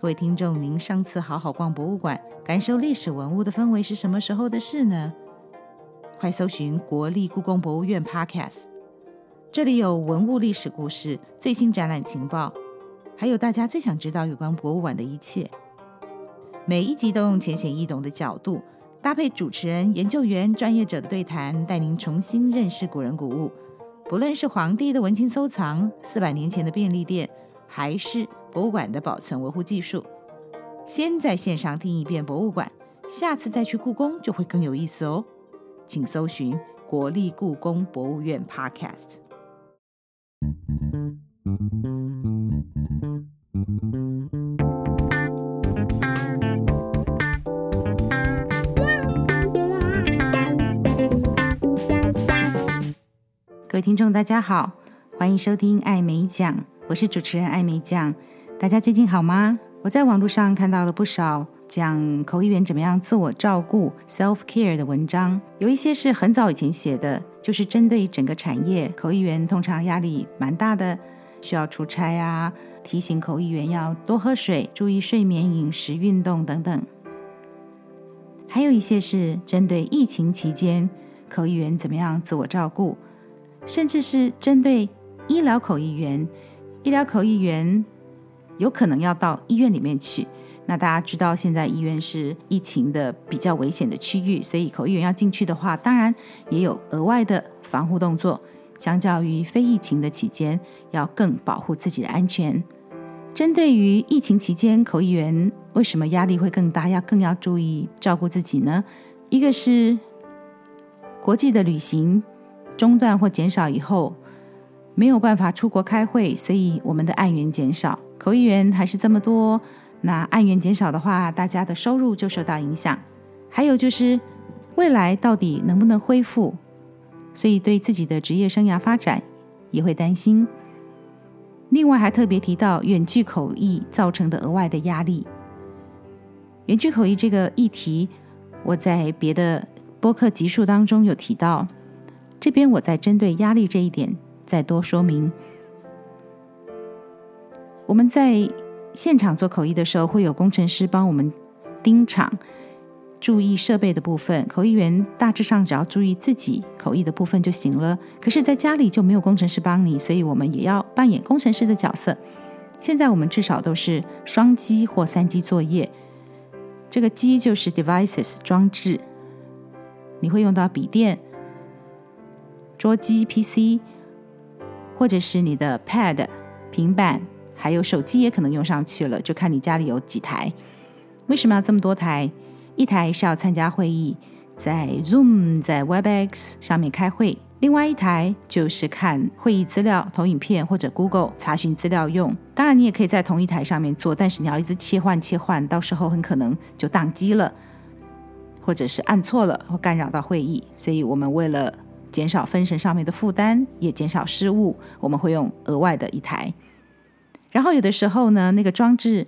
各位听众，您上次好好逛博物馆，感受历史文物的氛围是什么时候的事呢？快搜寻国立故宫博物院 Podcast，这里有文物历史故事、最新展览情报，还有大家最想知道有关博物馆的一切。每一集都用浅显易懂的角度，搭配主持人、研究员、专业者的对谈，带您重新认识古人古物。不论是皇帝的文青收藏，四百年前的便利店，还是博物馆的保存维护技术，先在线上听一遍博物馆，下次再去故宫就会更有意思哦。请搜寻国立故宫博物院 Podcast。各位听众，大家好，欢迎收听艾美讲，我是主持人艾美讲。大家最近好吗？我在网络上看到了不少讲口译员怎么样自我照顾 （self care） 的文章，有一些是很早以前写的，就是针对整个产业，口译员通常压力蛮大的，需要出差啊，提醒口译员要多喝水，注意睡眠、饮食、运动等等。还有一些是针对疫情期间口译员怎么样自我照顾，甚至是针对医疗口译员，医疗口译员。有可能要到医院里面去，那大家知道现在医院是疫情的比较危险的区域，所以口译员要进去的话，当然也有额外的防护动作，相较于非疫情的期间，要更保护自己的安全。针对于疫情期间，口译员为什么压力会更大，要更要注意照顾自己呢？一个是国际的旅行中断或减少以后，没有办法出国开会，所以我们的案源减少。口译员还是这么多，那案源减少的话，大家的收入就受到影响。还有就是未来到底能不能恢复，所以对自己的职业生涯发展也会担心。另外还特别提到远距口译造成的额外的压力。远距口译这个议题，我在别的播客集数当中有提到，这边我再针对压力这一点再多说明。我们在现场做口译的时候，会有工程师帮我们盯场，注意设备的部分。口译员大致上只要注意自己口译的部分就行了。可是，在家里就没有工程师帮你，所以我们也要扮演工程师的角色。现在我们至少都是双机或三机作业。这个机就是 devices 装置，你会用到笔电、桌机 PC，或者是你的 Pad 平板。还有手机也可能用上去了，就看你家里有几台。为什么要这么多台？一台是要参加会议，在 Zoom、在 Webex 上面开会；另外一台就是看会议资料、投影片或者 Google 查询资料用。当然，你也可以在同一台上面做，但是你要一直切换切换，到时候很可能就宕机了，或者是按错了，或干扰到会议。所以我们为了减少分神上面的负担，也减少失误，我们会用额外的一台。然后有的时候呢，那个装置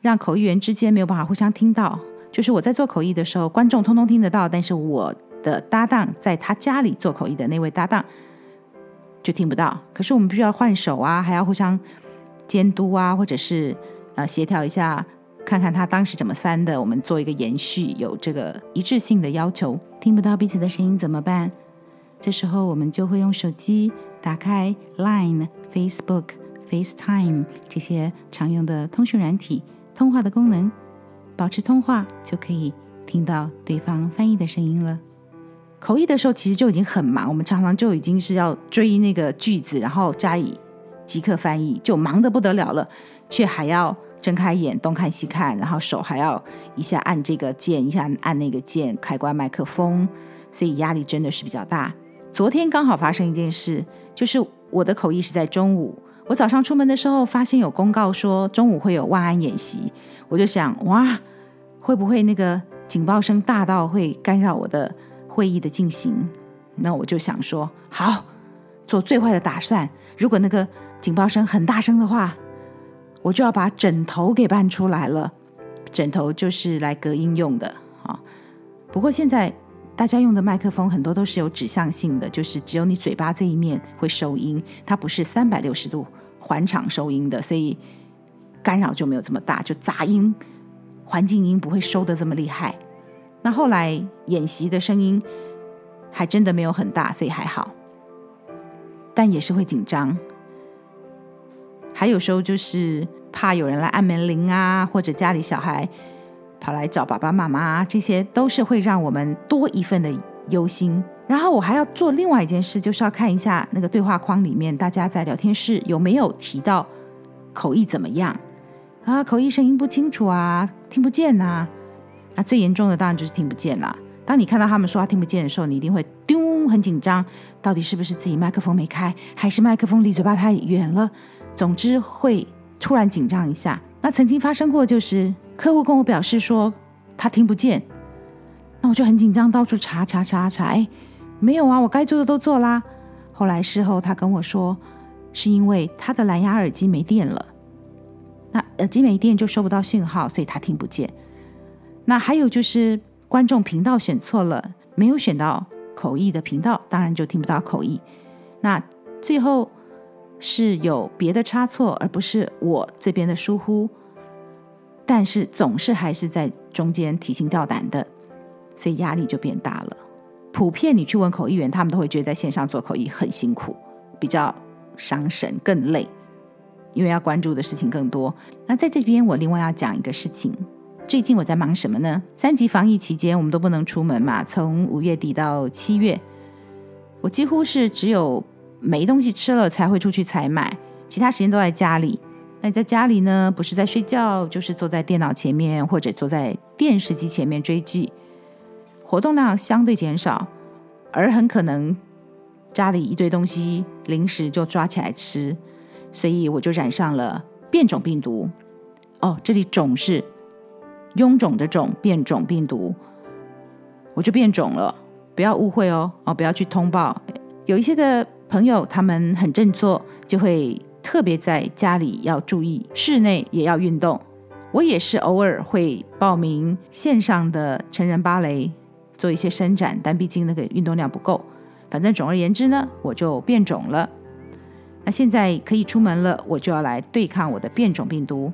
让口译员之间没有办法互相听到。就是我在做口译的时候，观众通通听得到，但是我的搭档在他家里做口译的那位搭档就听不到。可是我们必须要换手啊，还要互相监督啊，或者是呃协调一下，看看他当时怎么翻的，我们做一个延续，有这个一致性的要求。听不到彼此的声音怎么办？这时候我们就会用手机打开 Line、Facebook。FaceTime 这些常用的通讯软体，通话的功能，保持通话就可以听到对方翻译的声音了。口译的时候其实就已经很忙，我们常常就已经是要追那个句子，然后加以即刻翻译，就忙得不得了了，却还要睁开眼东看西看，然后手还要一下按这个键，一下按那个键，开关麦克风，所以压力真的是比较大。昨天刚好发生一件事，就是我的口译是在中午。我早上出门的时候，发现有公告说中午会有万安演习，我就想，哇，会不会那个警报声大到会干扰我的会议的进行？那我就想说，好，做最坏的打算。如果那个警报声很大声的话，我就要把枕头给搬出来了。枕头就是来隔音用的啊。不过现在大家用的麦克风很多都是有指向性的，就是只有你嘴巴这一面会收音，它不是三百六十度。环场收音的，所以干扰就没有这么大，就杂音、环境音不会收得这么厉害。那后来演习的声音还真的没有很大，所以还好，但也是会紧张。还有时候就是怕有人来按门铃啊，或者家里小孩跑来找爸爸妈妈，这些都是会让我们多一份的忧心。然后我还要做另外一件事，就是要看一下那个对话框里面大家在聊天室有没有提到口译怎么样啊？口译声音不清楚啊，听不见呐、那最严重的当然就是听不见了。当你看到他们说话听不见的时候，你一定会丢很紧张，到底是不是自己麦克风没开，还是麦克风离嘴巴太远了？总之会突然紧张一下。那曾经发生过，就是客户跟我表示说他听不见，那我就很紧张，到处查查查查，哎。没有啊，我该做的都做啦。后来事后他跟我说，是因为他的蓝牙耳机没电了，那耳机没电就收不到讯号，所以他听不见。那还有就是观众频道选错了，没有选到口译的频道，当然就听不到口译。那最后是有别的差错，而不是我这边的疏忽，但是总是还是在中间提心吊胆的，所以压力就变大了。普遍你去问口译员，他们都会觉得在线上做口译很辛苦，比较伤神，更累，因为要关注的事情更多。那在这边，我另外要讲一个事情。最近我在忙什么呢？三级防疫期间，我们都不能出门嘛。从五月底到七月，我几乎是只有没东西吃了才会出去采买，其他时间都在家里。那在家里呢，不是在睡觉，就是坐在电脑前面或者坐在电视机前面追剧。活动量相对减少，而很可能家里一堆东西零食就抓起来吃，所以我就染上了变种病毒。哦，这里种是臃肿的肿，变种病毒，我就变种了，不要误会哦，哦，不要去通报。有一些的朋友他们很振作，就会特别在家里要注意，室内也要运动。我也是偶尔会报名线上的成人芭蕾。做一些伸展，但毕竟那个运动量不够。反正总而言之呢，我就变种了。那现在可以出门了，我就要来对抗我的变种病毒。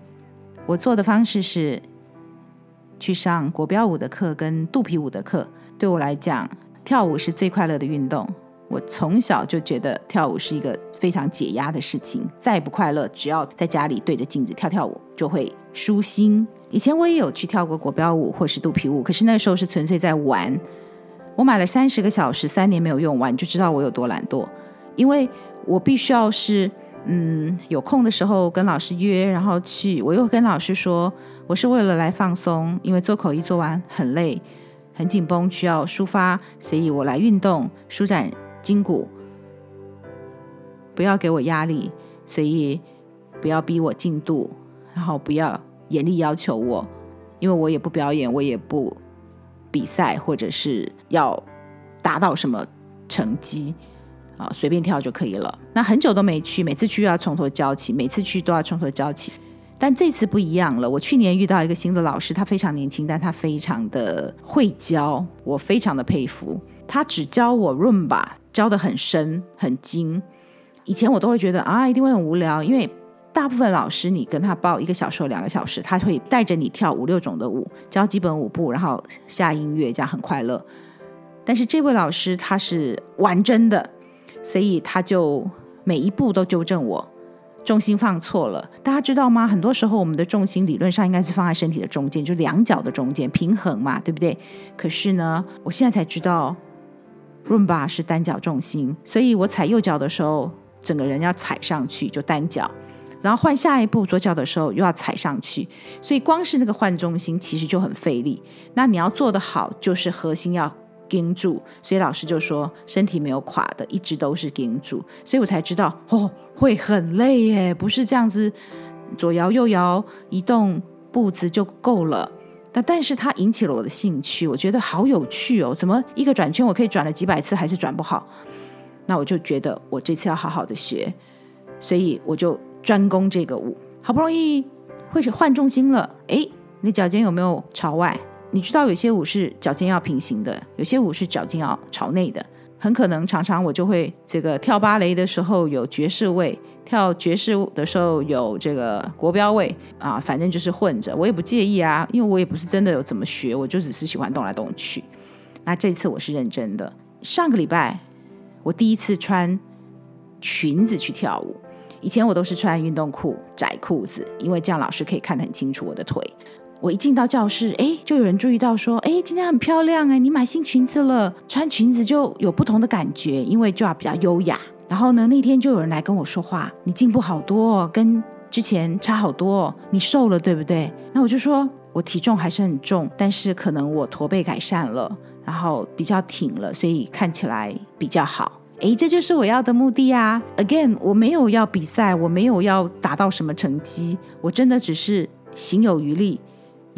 我做的方式是去上国标舞的课跟肚皮舞的课。对我来讲，跳舞是最快乐的运动。我从小就觉得跳舞是一个非常解压的事情。再不快乐，只要在家里对着镜子跳跳舞，就会舒心。以前我也有去跳过国标舞或是肚皮舞，可是那时候是纯粹在玩。我买了三十个小时，三年没有用完，就知道我有多懒惰。因为我必须要是嗯有空的时候跟老师约，然后去。我又跟老师说，我是为了来放松，因为做口译做完很累、很紧绷，需要抒发，所以我来运动舒展筋骨。不要给我压力，所以不要逼我进度，然后不要。严厉要求我，因为我也不表演，我也不比赛，或者是要达到什么成绩啊，随便跳就可以了。那很久都没去，每次去又要从头教起，每次去都要从头教起。但这次不一样了，我去年遇到一个新的老师，他非常年轻，但他非常的会教，我非常的佩服。他只教我伦巴，教得很深很精。以前我都会觉得啊，一定会很无聊，因为。大部分老师，你跟他报一个小时两个小时，他会带着你跳五六种的舞，教基本舞步，然后下音乐，这样很快乐。但是这位老师他是玩真的，所以他就每一步都纠正我，重心放错了。大家知道吗？很多时候我们的重心理论上应该是放在身体的中间，就两脚的中间平衡嘛，对不对？可是呢，我现在才知道，伦巴是单脚重心，所以我踩右脚的时候，整个人要踩上去，就单脚。然后换下一步左脚的时候又要踩上去，所以光是那个换重心其实就很费力。那你要做得好，就是核心要盯住。所以老师就说身体没有垮的，一直都是盯住。所以我才知道哦，会很累耶，不是这样子左摇右摇移动步子就够了。但但是它引起了我的兴趣，我觉得好有趣哦。怎么一个转圈我可以转了几百次还是转不好？那我就觉得我这次要好好的学，所以我就。专攻这个舞，好不容易会是换重心了。诶，你脚尖有没有朝外？你知道有些舞是脚尖要平行的，有些舞是脚尖要朝内的。很可能常常我就会这个跳芭蕾的时候有爵士位，跳爵士的时候有这个国标位啊，反正就是混着，我也不介意啊，因为我也不是真的有怎么学，我就只是喜欢动来动去。那这次我是认真的。上个礼拜我第一次穿裙子去跳舞，以前我都是穿运动裤、窄裤子，因为这样老师可以看得很清楚我的腿。我一进到教室，哎，就有人注意到说，哎，今天很漂亮哎，你买新裙子了，穿裙子就有不同的感觉，因为就要比较优雅。然后呢，那天就有人来跟我说话，你进步好多哦，跟之前差好多哦，你瘦了对不对？那我就说我体重还是很重，但是可能我驼背改善了，然后比较挺了，所以看起来比较好。诶，这就是我要的目的啊！Again，我没有要比赛，我没有要达到什么成绩，我真的只是行有余力，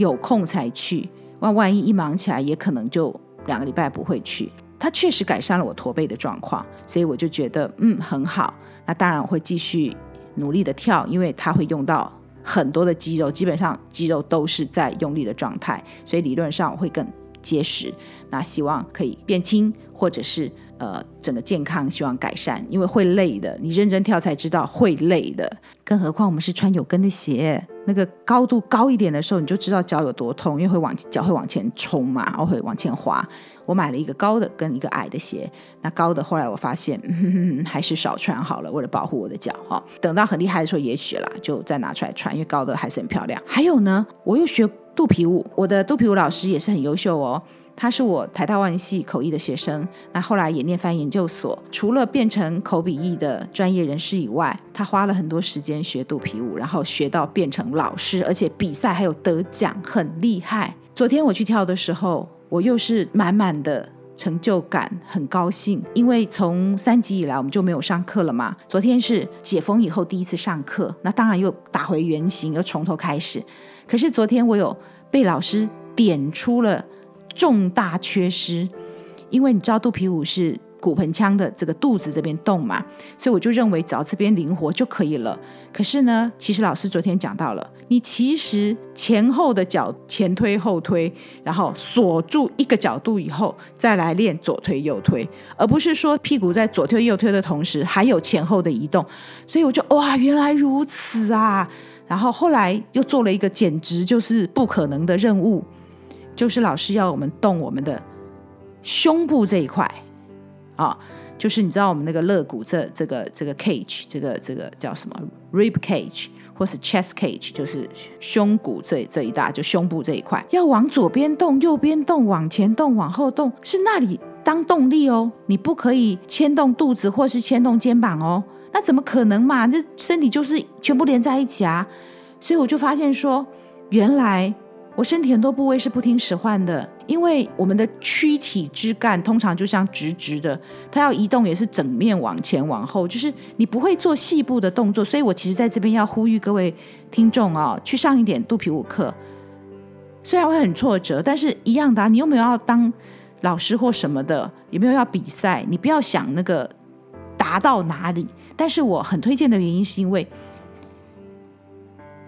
有空才去。万万一一忙起来，也可能就两个礼拜不会去。它确实改善了我驼背的状况，所以我就觉得嗯很好。那当然我会继续努力的跳，因为它会用到很多的肌肉，基本上肌肉都是在用力的状态，所以理论上我会更结实。那希望可以变轻，或者是呃整个健康希望改善，因为会累的。你认真跳才知道会累的，更何况我们是穿有跟的鞋。那个高度高一点的时候，你就知道脚有多痛，因为会往脚会往前冲嘛，然后会往前滑。我买了一个高的跟一个矮的鞋，那高的后来我发现，嗯，还是少穿好了，为了保护我的脚哈。等到很厉害的时候，也许啦，就再拿出来穿，因为高的还是很漂亮。还有呢，我又学肚皮舞，我的肚皮舞老师也是很优秀哦。他是我台大外系口译的学生，那后来也念翻研究所。除了变成口笔译的专业人士以外，他花了很多时间学肚皮舞，然后学到变成老师，而且比赛还有得奖，很厉害。昨天我去跳的时候，我又是满满的成就感，很高兴，因为从三级以来我们就没有上课了嘛。昨天是解封以后第一次上课，那当然又打回原形，又从头开始。可是昨天我有被老师点出了。重大缺失，因为你知道肚皮舞是骨盆腔的这个肚子这边动嘛，所以我就认为只要这边灵活就可以了。可是呢，其实老师昨天讲到了，你其实前后的脚前推后推，然后锁住一个角度以后，再来练左推右推，而不是说屁股在左推右推的同时还有前后的移动。所以我就哇，原来如此啊！然后后来又做了一个简直就是不可能的任务。就是老师要我们动我们的胸部这一块啊，就是你知道我们那个肋骨这这个这个 cage 这个这个叫什么 rib cage 或是 chest cage，就是胸骨这这一大就胸部这一块，要往左边动，右边动，往前动，往后动，是那里当动力哦，你不可以牵动肚子或是牵动肩膀哦，那怎么可能嘛？这身体就是全部连在一起啊，所以我就发现说，原来。我身体很多部位是不听使唤的，因为我们的躯体枝干通常就像直直的，它要移动也是整面往前往后，就是你不会做细部的动作。所以我其实在这边要呼吁各位听众啊，去上一点肚皮舞课。虽然会很挫折，但是一样的啊，你有没有要当老师或什么的？有没有要比赛？你不要想那个达到哪里。但是我很推荐的原因是因为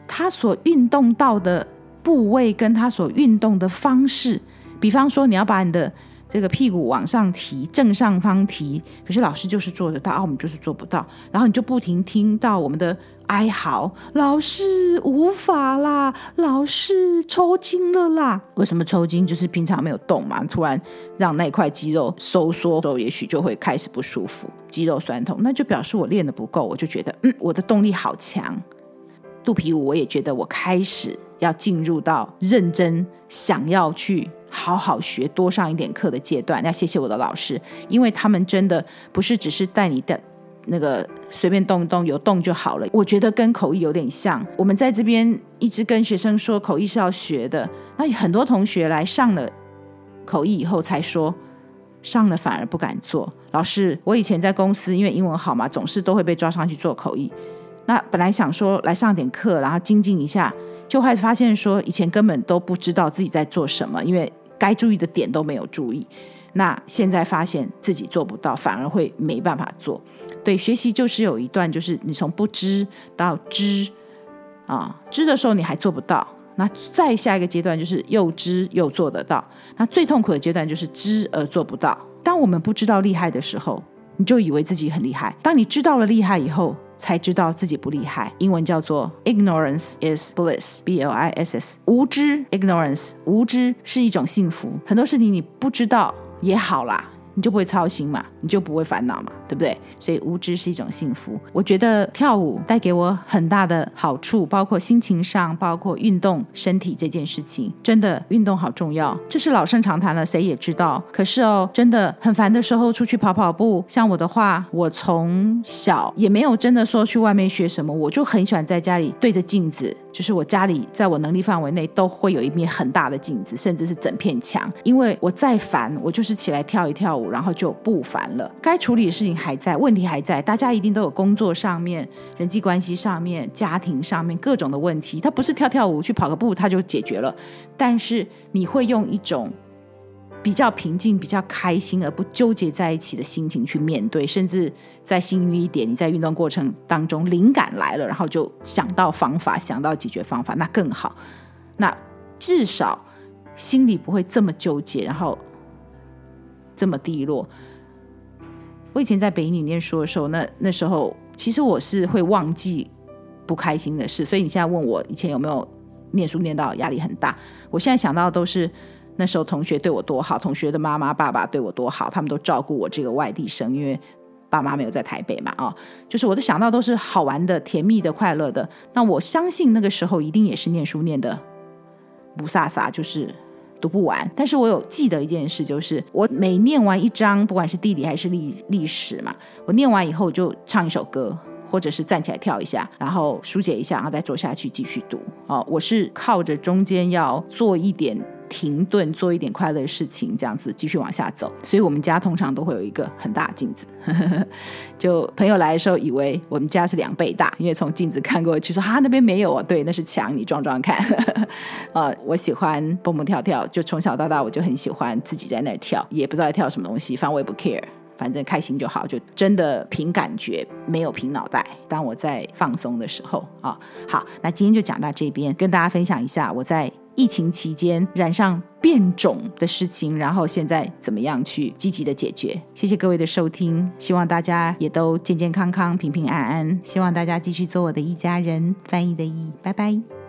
他所运动到的。部位跟他所运动的方式，比方说你要把你的这个屁股往上提，正上方提，可是老师就是做得到，我们就是做不到，然后你就不停听到我们的哀嚎，老师无法啦，老师抽筋了啦。为什么抽筋？就是平常没有动嘛，突然让那块肌肉收缩之后，也许就会开始不舒服，肌肉酸痛，那就表示我练的不够，我就觉得嗯，我的动力好强。肚皮舞我也觉得我开始。要进入到认真想要去好好学多上一点课的阶段，要谢谢我的老师，因为他们真的不是只是带你的那个随便动一动，有动就好了。我觉得跟口译有点像，我们在这边一直跟学生说口译是要学的，那很多同学来上了口译以后才说，上了反而不敢做。老师，我以前在公司因为英文好嘛，总是都会被抓上去做口译，那本来想说来上点课，然后精进一下。就会发现说，以前根本都不知道自己在做什么，因为该注意的点都没有注意。那现在发现自己做不到，反而会没办法做。对，学习就是有一段，就是你从不知到知啊，知的时候你还做不到，那再下一个阶段就是又知又做得到。那最痛苦的阶段就是知而做不到。当我们不知道厉害的时候，你就以为自己很厉害；当你知道了厉害以后，才知道自己不厉害。英文叫做 ignorance is bliss，b l i s s，无知 ignorance，无知是一种幸福。很多事情你不知道也好啦。你就不会操心嘛，你就不会烦恼嘛，对不对？所以无知是一种幸福。我觉得跳舞带给我很大的好处，包括心情上，包括运动身体这件事情，真的运动好重要。这是老生常谈了，谁也知道。可是哦，真的很烦的时候出去跑跑步。像我的话，我从小也没有真的说去外面学什么，我就很喜欢在家里对着镜子。就是我家里，在我能力范围内都会有一面很大的镜子，甚至是整片墙。因为我再烦，我就是起来跳一跳舞，然后就不烦了。该处理的事情还在，问题还在。大家一定都有工作上面、人际关系上面、家庭上面各种的问题。他不是跳跳舞、去跑个步，他就解决了。但是你会用一种。比较平静、比较开心而不纠结在一起的心情去面对，甚至再幸运一点，你在运动过程当中灵感来了，然后就想到方法、想到解决方法，那更好。那至少心里不会这么纠结，然后这么低落。我以前在北一女念书的时候，那那时候其实我是会忘记不开心的事，所以你现在问我以前有没有念书念到压力很大，我现在想到的都是。那时候同学对我多好，同学的妈妈爸爸对我多好，他们都照顾我这个外地生，因为爸妈没有在台北嘛，啊、哦，就是我的想到都是好玩的、甜蜜的、快乐的。那我相信那个时候一定也是念书念的不飒飒，就是读不完。但是我有记得一件事，就是我每念完一章，不管是地理还是历历史嘛，我念完以后就唱一首歌，或者是站起来跳一下，然后疏解一下，然后再坐下去继续读。哦，我是靠着中间要做一点。停顿，做一点快乐的事情，这样子继续往下走。所以，我们家通常都会有一个很大的镜子。就朋友来的时候，以为我们家是两倍大，因为从镜子看过去说，哈，那边没有啊。对，那是墙，你撞撞看。呃，我喜欢蹦蹦跳跳，就从小到大我就很喜欢自己在那儿跳，也不知道在跳什么东西，反正我也不 care，反正开心就好，就真的凭感觉，没有凭脑袋。当我在放松的时候啊、好，那今天就讲到这边，跟大家分享一下我在。疫情期间染上变种的事情，然后现在怎么样去积极的解决？谢谢各位的收听，希望大家也都健健康康、平平安安。希望大家继续做我的一家人。翻译的译，拜拜。